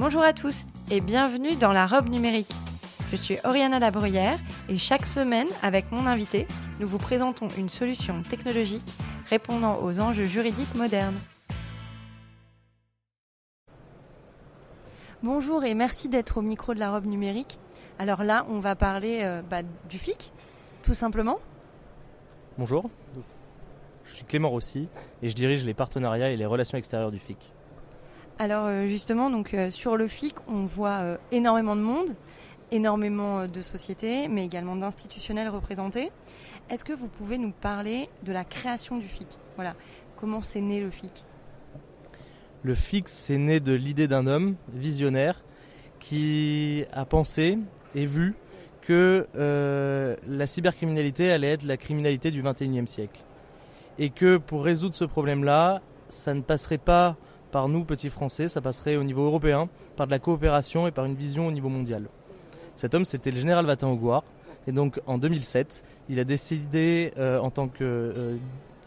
Bonjour à tous et bienvenue dans la robe numérique. Je suis Oriana Labruyère et chaque semaine, avec mon invité, nous vous présentons une solution technologique répondant aux enjeux juridiques modernes. Bonjour et merci d'être au micro de la robe numérique. Alors là, on va parler euh, bah, du FIC, tout simplement. Bonjour, je suis Clément Rossi et je dirige les partenariats et les relations extérieures du FIC. Alors euh, justement, euh, sur le FIC, on voit euh, énormément de monde, énormément de sociétés, mais également d'institutionnels représentés. Est-ce que vous pouvez nous parler de la création du FIC? Voilà, comment c'est né le FIC? Le FIC, c'est né de l'idée d'un homme visionnaire qui a pensé et vu que la cybercriminalité allait être la criminalité du 21e siècle. Et que pour résoudre ce problème-là, ça ne passerait pas par nous, petits Français, ça passerait au niveau européen, par de la coopération et par une vision au niveau mondial. Cet homme, c'était le général Vatin Augoire. Et donc, en 2007, il a décidé, euh, en tant que euh,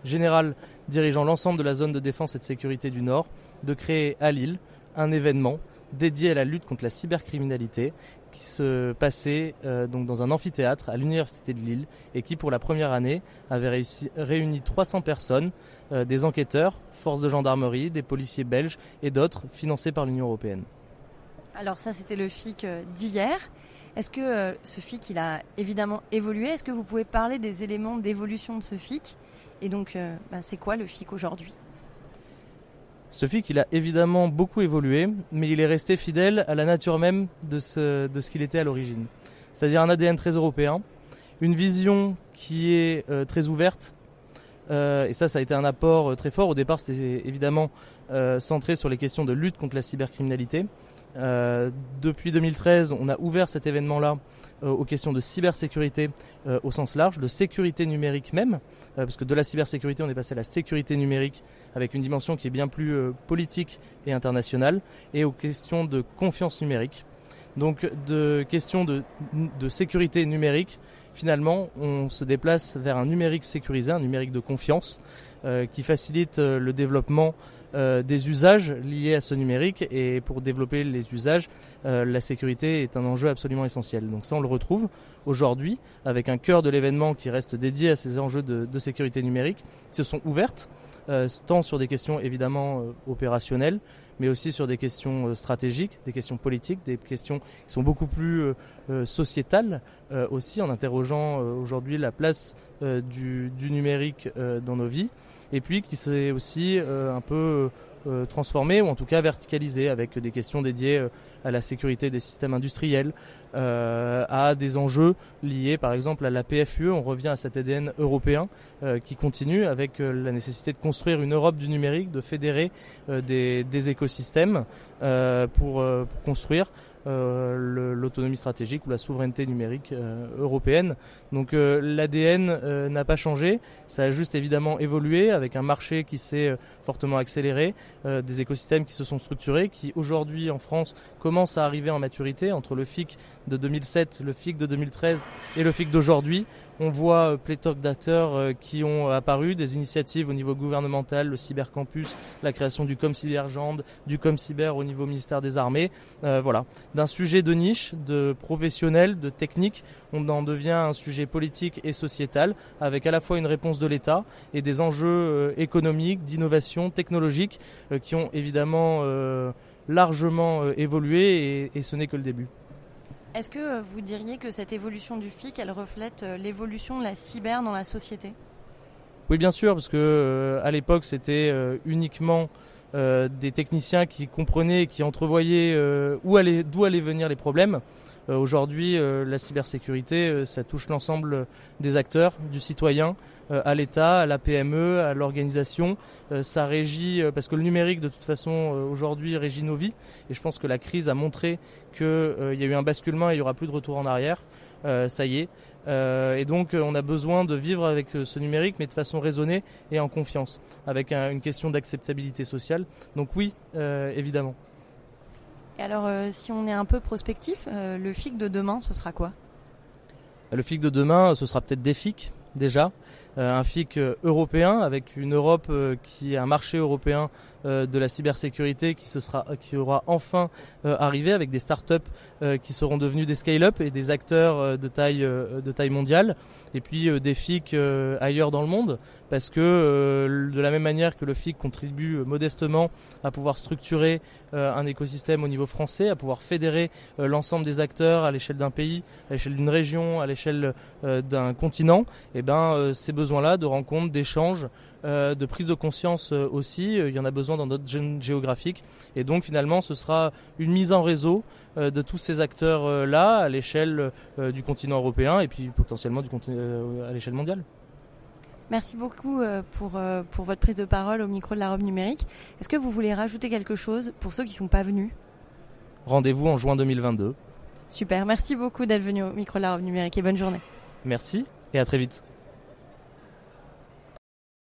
général dirigeant l'ensemble de la zone de défense et de sécurité du Nord, de créer à Lille un événement dédié à la lutte contre la cybercriminalité qui se passait euh, donc dans un amphithéâtre à l'université de Lille et qui pour la première année avait réussi, réuni 300 personnes, euh, des enquêteurs, forces de gendarmerie, des policiers belges et d'autres financés par l'Union européenne. Alors ça c'était le FIC euh, d'hier. Est-ce que ce FIC il a évidemment évolué? Est-ce que vous pouvez parler des éléments d'évolution de ce FIC? Et donc bah, c'est quoi le FIC aujourd'hui? Ce FIC, il a évidemment beaucoup évolué, mais il est resté fidèle à la nature même de ce, qu'il était à l'origine. C'est-à-dire un ADN très européen, une vision qui est euh, très ouverte, euh, et ça, ça a été un apport euh, très fort. Au départ, c'était évidemment centré sur les questions de lutte contre la cybercriminalité. Depuis 2013, on a ouvert cet événement-là aux questions de cybersécurité au sens large, de sécurité numérique même, parce que de la cybersécurité, on est passé à la sécurité numérique avec une dimension qui est bien plus euh, politique et internationale, et aux questions de confiance numérique. Donc de questions de, de sécurité numérique, finalement, on se déplace vers un numérique sécurisé, un numérique de confiance, euh, qui facilite euh, le développement euh, des usages liés à ce numérique. Et pour développer les usages, euh, la sécurité est un enjeu absolument essentiel. Donc ça, on le retrouve aujourd'hui avec un cœur de l'événement qui reste dédié à ces enjeux de, sécurité numérique, qui se sont ouvertes, euh, tant sur des questions évidemment opérationnelles, mais aussi sur des questions stratégiques, des questions politiques, des questions qui sont beaucoup plus sociétales aussi, en interrogeant aujourd'hui la place du, numérique dans nos vies et puis qui s'est aussi euh, un peu euh, transformé ou en tout cas verticalisé avec des questions dédiées euh, à la sécurité des systèmes industriels, à des enjeux liés par exemple à la PFUE. On revient à cet ADN européen qui continue avec la nécessité de construire une Europe du numérique, de fédérer des, écosystèmes pour construire euh, l'autonomie stratégique ou la souveraineté numérique euh, européenne. Donc euh, l'ADN n'a pas changé, ça a juste évidemment évolué avec un marché qui s'est fortement accéléré, des écosystèmes qui se sont structurés, qui aujourd'hui en France commencent à arriver en maturité entre le FIC de 2007, le FIC de 2013 et le FIC d'aujourd'hui. On voit pléthore d'acteurs qui ont apparu, des initiatives au niveau gouvernemental, le cybercampus, la création du ComCyberGend, du ComCyber au niveau ministère des Armées. voilà, d'un sujet de niche, de professionnel, de technique, on en devient un sujet politique et sociétal, avec à la fois une réponse de l'État et des enjeux euh, économiques, d'innovation, technologique, euh, qui ont évidemment euh, largement évolué et, ce n'est que le début. Est-ce que vous diriez que cette évolution du FIC, elle reflète l'évolution de la cyber dans la société? Oui, bien sûr, parce que à l'époque, c'était uniquement des techniciens qui comprenaient et qui entrevoyaient où d'où allaient venir les problèmes. Aujourd'hui, la cybersécurité, ça touche l'ensemble des acteurs, du citoyen, euh, à l'État, à la PME, à l'organisation. Euh, ça régit, euh, parce que le numérique de toute façon aujourd'hui régit nos vies. Et je pense que la crise a montré qu'il y a eu un basculement et il n'y aura plus de retour en arrière. ça y est. et donc on a besoin de vivre avec ce numérique, mais de façon raisonnée et en confiance, avec une question d'acceptabilité sociale. Donc oui, évidemment. Et alors, si on est un peu prospectif, le FIC de demain, ce sera quoi? Le FIC de demain, ce sera peut-être des FIC déjà. Euh, un FIC euh, européen avec une Europe euh, qui est un marché européen de la cybersécurité qui, se sera, qui aura enfin arrivé avec des startups qui seront devenus des scale-up et des acteurs de taille, de taille mondiale. Et puis des FIC ailleurs dans le monde parce que de la même manière que le FIC contribue modestement à pouvoir structurer un écosystème au niveau français, à pouvoir fédérer l'ensemble des acteurs à l'échelle d'un pays, à l'échelle d'une région, à l'échelle d'un continent, et eh ben c'est besoin-là de rencontres, d'échanges, euh, de prise de conscience euh, aussi. Euh, il y en a besoin dans notre zone géographique. Et donc finalement, ce sera une mise en réseau de tous ces acteurs-là à l'échelle du continent européen et puis potentiellement du à l'échelle mondiale. Merci beaucoup pour, pour votre prise de parole au micro de la robe numérique. Est-ce que vous voulez rajouter quelque chose pour ceux qui ne sont pas venus? Rendez-vous en juin 2022. Super, merci beaucoup d'être venu au micro de la robe numérique et bonne journée. Merci et à très vite.